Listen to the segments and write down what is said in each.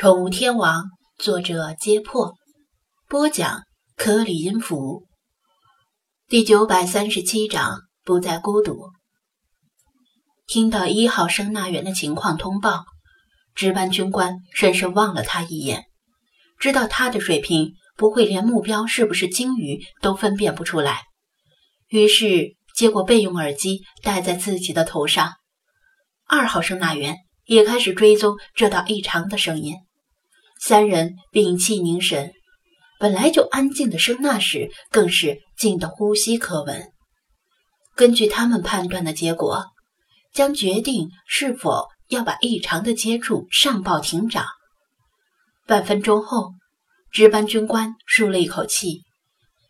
宠物天王，作者：揭破，播讲：科里音符。第九百三十七章，不再孤独。听到一号声纳员的情况通报，值班军官深深望了他一眼，知道他的水平不会连目标是不是鲸鱼都分辨不出来，于是接过备用耳机戴在自己的头上。二号声纳员也开始追踪这道异常的声音。三人屏气凝神，本来就安静的声纳室更是静得呼吸可闻。根据他们判断的结果，将决定是否要把异常的接触上报庭长。半分钟后，值班军官舒了一口气，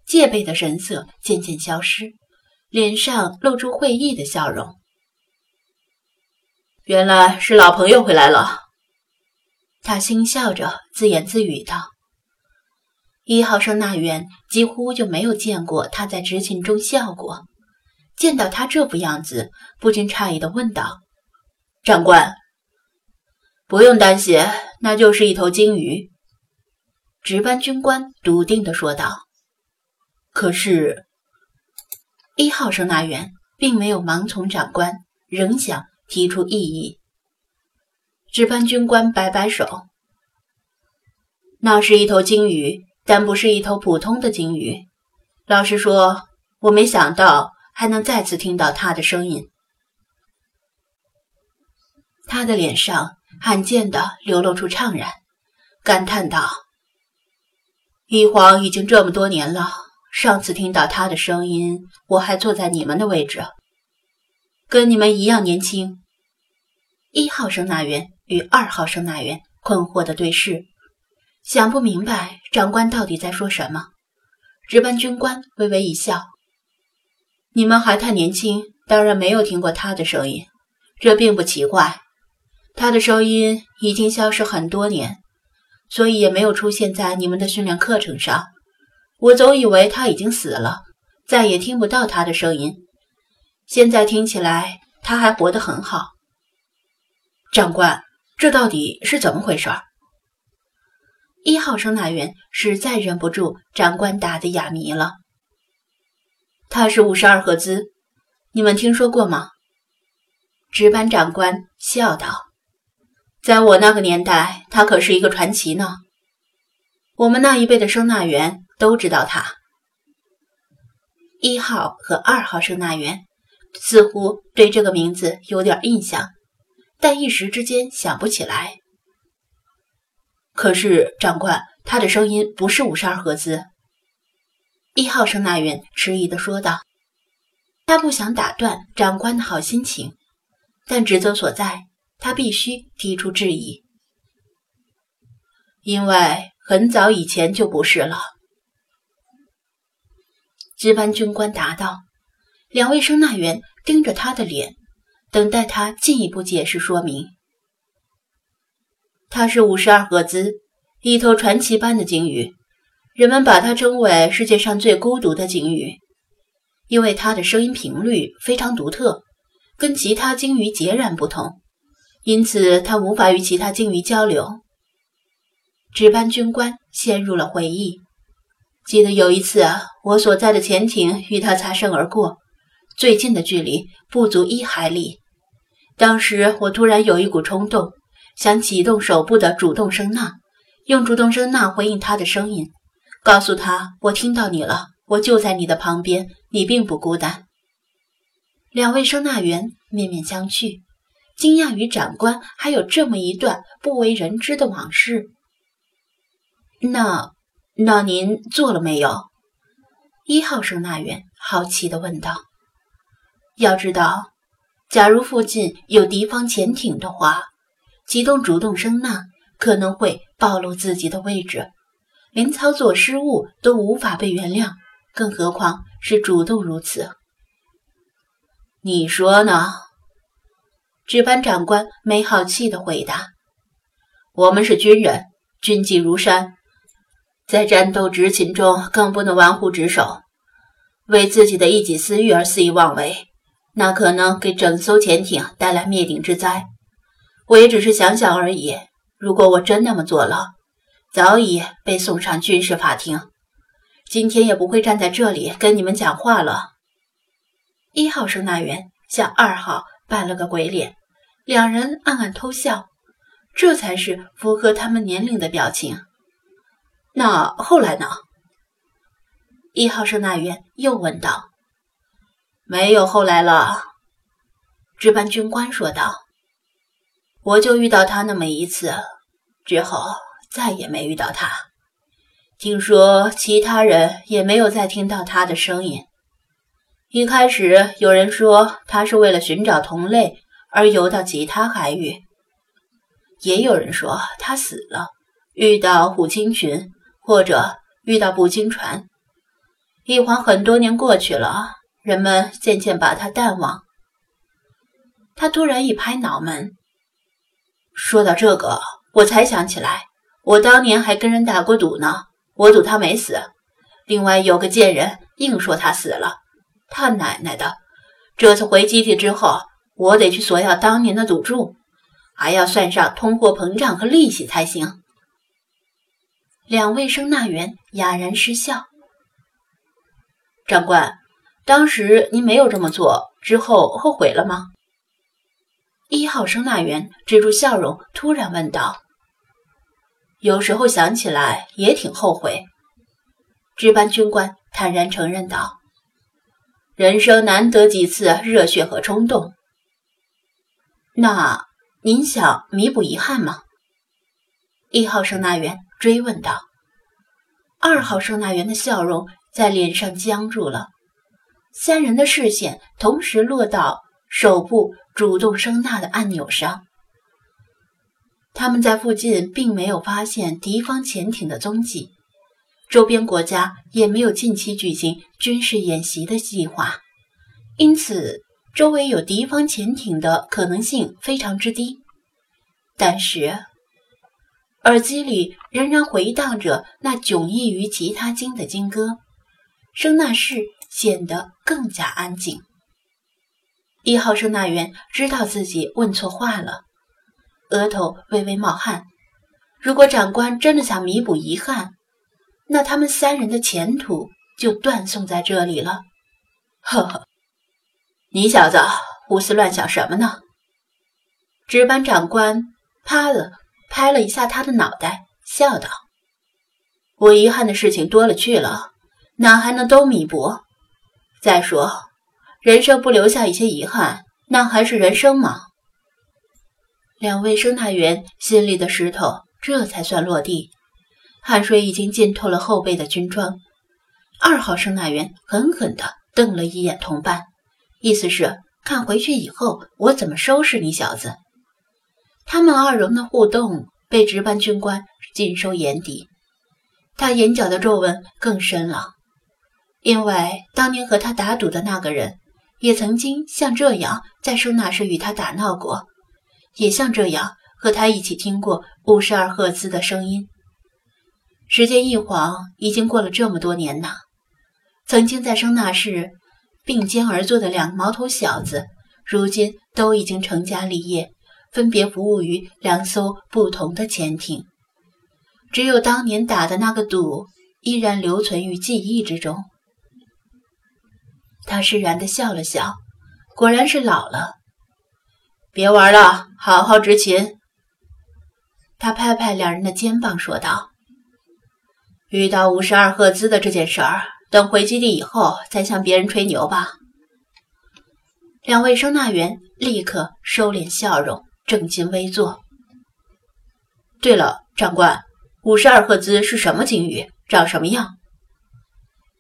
戒备的神色渐渐消失，脸上露出会意的笑容。原来是老朋友回来了。他轻笑着自言自语道：“一号声纳员几乎就没有见过他在执勤中笑过，见到他这副样子，不禁诧异的问道：‘长官，不用担心，那就是一头鲸鱼。’值班军官笃定的说道。可是，一号声纳员并没有盲从长官，仍想提出异议。”值班军官摆摆手：“那是一头鲸鱼，但不是一头普通的鲸鱼。老实说，我没想到还能再次听到它的声音。”他的脸上罕见的流露出怅然，感叹道：“一晃已经这么多年了，上次听到他的声音，我还坐在你们的位置，跟你们一样年轻。”一号声纳员。与二号声纳员困惑的对视，想不明白长官到底在说什么。值班军官微微一笑：“你们还太年轻，当然没有听过他的声音，这并不奇怪。他的声音已经消失很多年，所以也没有出现在你们的训练课程上。我总以为他已经死了，再也听不到他的声音。现在听起来，他还活得很好。”长官。这到底是怎么回事？一号声纳员实在忍不住长官打的哑谜了。他是五十二赫兹，你们听说过吗？值班长官笑道：“在我那个年代，他可是一个传奇呢。我们那一辈的声纳员都知道他。”一号和二号声纳员似乎对这个名字有点印象。但一时之间想不起来。可是长官，他的声音不是五十二赫兹。一号声纳员迟疑地说道。他不想打断长官的好心情，但职责所在，他必须提出质疑。因为很早以前就不是了。值班军官答道。两位声纳员盯着他的脸。等待他进一步解释说明。它是五十二赫兹，一头传奇般的鲸鱼，人们把它称为世界上最孤独的鲸鱼，因为它的声音频率非常独特，跟其他鲸鱼截然不同，因此它无法与其他鲸鱼交流。值班军官陷入了回忆，记得有一次，我所在的潜艇与它擦身而过。最近的距离不足一海里。当时我突然有一股冲动，想启动手部的主动声呐，用主动声呐回应他的声音，告诉他我听到你了，我就在你的旁边，你并不孤单。两位声纳员面面相觑，惊讶于长官还有这么一段不为人知的往事。那那您做了没有？一号声纳员好奇地问道。要知道，假如附近有敌方潜艇的话，启动主动声呐可能会暴露自己的位置，连操作失误都无法被原谅，更何况是主动如此。你说呢？值班长官没好气的回答：“我们是军人，军纪如山，在战斗执勤中更不能玩忽职守，为自己的一己私欲而肆意妄为。”那可能给整艘潜艇带来灭顶之灾。我也只是想想而已，如果我真那么做了，早已被送上军事法庭，今天也不会站在这里跟你们讲话了。一号声纳员向二号扮了个鬼脸，两人暗暗偷笑，这才是符合他们年龄的表情。那后来呢？一号声纳员又问道。没有后来了，值班军官说道。我就遇到他那么一次，之后再也没遇到他。听说其他人也没有再听到他的声音。一开始有人说他是为了寻找同类而游到其他海域，也有人说他死了，遇到虎鲸群或者遇到捕鲸船。一晃很多年过去了，人们渐渐把他淡忘。他突然一拍脑门。说到这个，我才想起来，我当年还跟人打过赌呢。我赌他没死，另外有个贱人硬说他死了。他奶奶的！这次回基地之后，我得去索要当年的赌注，还要算上通货膨胀和利息才行。两位声纳员哑然失笑。长官，当时您没有这么做，之后后悔了吗？一号声纳员止住笑容，突然问道：“有时候想起来也挺后悔。”值班军官坦然承认道：“人生难得几次热血和冲动。”那您想弥补遗憾吗？一号声纳员追问道。二号声纳员的笑容在脸上僵住了，三人的视线同时落到手部。主动声纳的按钮上，他们在附近并没有发现敌方潜艇的踪迹，周边国家也没有近期举行军事演习的计划，因此周围有敌方潜艇的可能性非常之低。但是，耳机里仍然回荡着那迥异于其他鲸的鲸歌，声纳室显得更加安静。一号声纳员知道自己问错话了，额头微微冒汗。如果长官真的想弥补遗憾，那他们三人的前途就断送在这里了。呵呵，你小子胡思乱想什么呢？值班长官啪了拍了一下他的脑袋，笑道：“我遗憾的事情多了去了，哪还能都弥补？再说……”人生不留下一些遗憾，那还是人生吗？两位声纳员心里的石头这才算落地，汗水已经浸透了后背的军装。二号声纳员狠狠地瞪了一眼同伴，意思是看回去以后我怎么收拾你小子。他们二人的互动被值班军官尽收眼底，他眼角的皱纹更深了，因为当年和他打赌的那个人。也曾经像这样在收纳室与他打闹过，也像这样和他一起听过五十二赫兹的声音。时间一晃，已经过了这么多年呐。曾经在收纳室并肩而坐的两个毛头小子，如今都已经成家立业，分别服务于两艘不同的潜艇。只有当年打的那个赌，依然留存于记忆之中。他释然地笑了笑，果然是老了。别玩了，好好执勤。他拍拍两人的肩膀，说道：“遇到五十二赫兹的这件事儿，等回基地以后再向别人吹牛吧。”两位声纳员立刻收敛笑容，正襟危坐。对了，长官，五十二赫兹是什么鲸鱼？长什么样？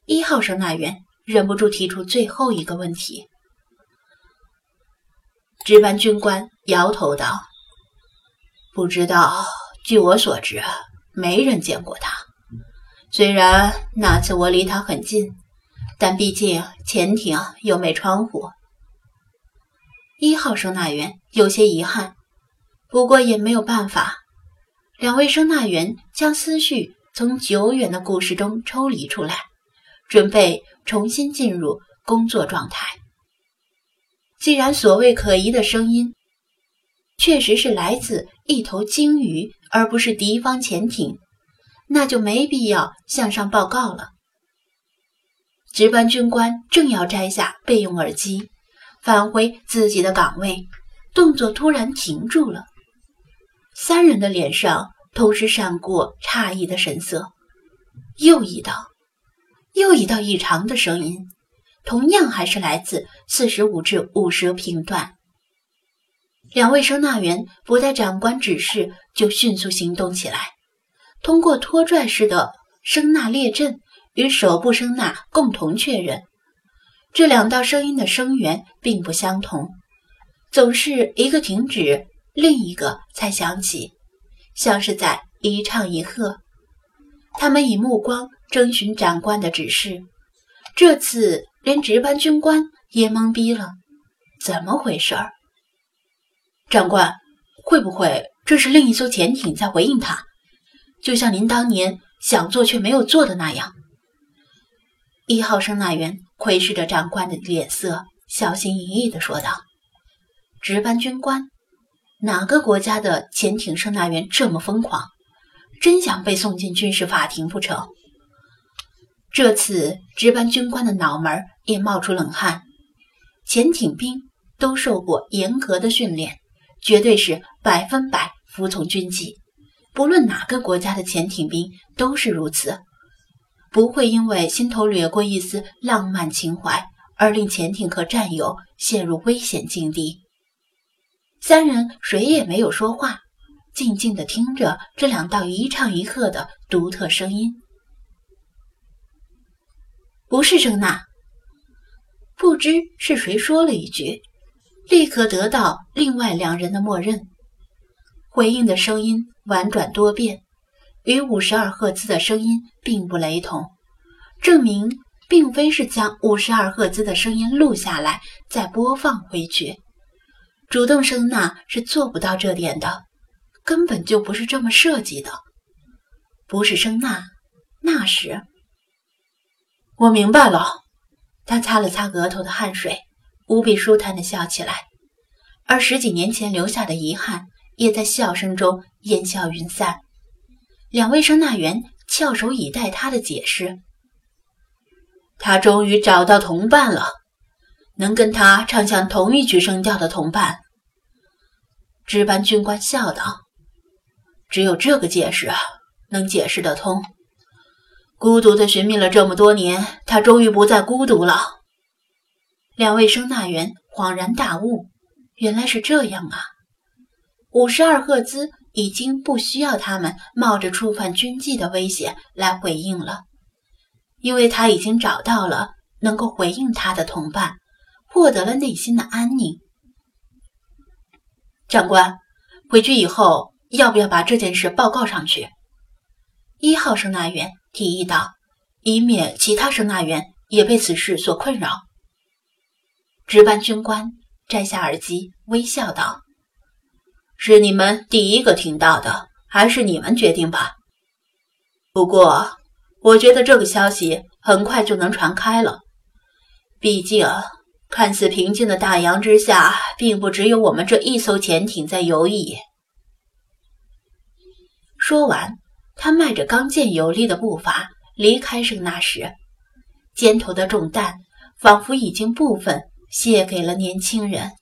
一号声纳员。忍不住提出最后一个问题。值班军官摇头道：“不知道，据我所知，没人见过他。虽然那次我离他很近，但毕竟潜艇又没窗户。”一号声纳员有些遗憾，不过也没有办法。两位声纳员将思绪从久远的故事中抽离出来，准备。重新进入工作状态。既然所谓可疑的声音确实是来自一头鲸鱼，而不是敌方潜艇，那就没必要向上报告了。值班军官正要摘下备用耳机，返回自己的岗位，动作突然停住了。三人的脸上同时闪过诧异的神色。又一道，又一道异常的声音，同样还是来自四十五至五十频段。两位声纳员不待长官指示，就迅速行动起来，通过拖拽式的声纳列阵。与手部声呐共同确认，这两道声音的声源并不相同，总是一个停止，另一个才响起，像是在一唱一和。他们以目光征询长官的指示，这次连值班军官也懵逼了，怎么回事儿？长官，会不会这是另一艘潜艇在回应他？就像您当年想做却没有做的那样？一号声纳员窥视着长官的脸色，小心翼翼地说道：“值班军官，哪个国家的潜艇声纳员这么疯狂？真想被送进军事法庭不成？”这次值班军官的脑门也冒出冷汗。潜艇兵都受过严格的训练，绝对是百分百服从军纪，不论哪个国家的潜艇兵都是如此。不会因为心头掠过一丝浪漫情怀而令潜艇和战友陷入危险境地。三人谁也没有说话，静静地听着这两道一唱一和的独特声音。不是声呐，不知是谁说了一句，立刻得到另外两人的默认。回应的声音婉转多变。与五十二赫兹的声音并不雷同，证明并非是将五十二赫兹的声音录下来再播放回去。主动声呐是做不到这点的，根本就不是这么设计的。不是声呐，那是……我明白了。他擦了擦额头的汗水，无比舒坦的笑起来，而十几年前留下的遗憾也在笑声中烟消云散。两位声纳员翘首以待他的解释。他终于找到同伴了，能跟他唱响同一曲声调的同伴。值班军官笑道：“只有这个解释能解释得通。孤独的寻觅了这么多年，他终于不再孤独了。”两位声纳员恍然大悟，原来是这样啊！五十二赫兹。已经不需要他们冒着触犯军纪的危险来回应了，因为他已经找到了能够回应他的同伴，获得了内心的安宁。长官，回去以后要不要把这件事报告上去？一号声纳员提议道，以免其他声纳员也被此事所困扰。值班军官摘下耳机，微笑道。是你们第一个听到的，还是你们决定吧？不过，我觉得这个消息很快就能传开了。毕竟，看似平静的大洋之下，并不只有我们这一艘潜艇在游弋。说完，他迈着刚健有力的步伐离开圣纳时，肩头的重担仿佛已经部分卸给了年轻人。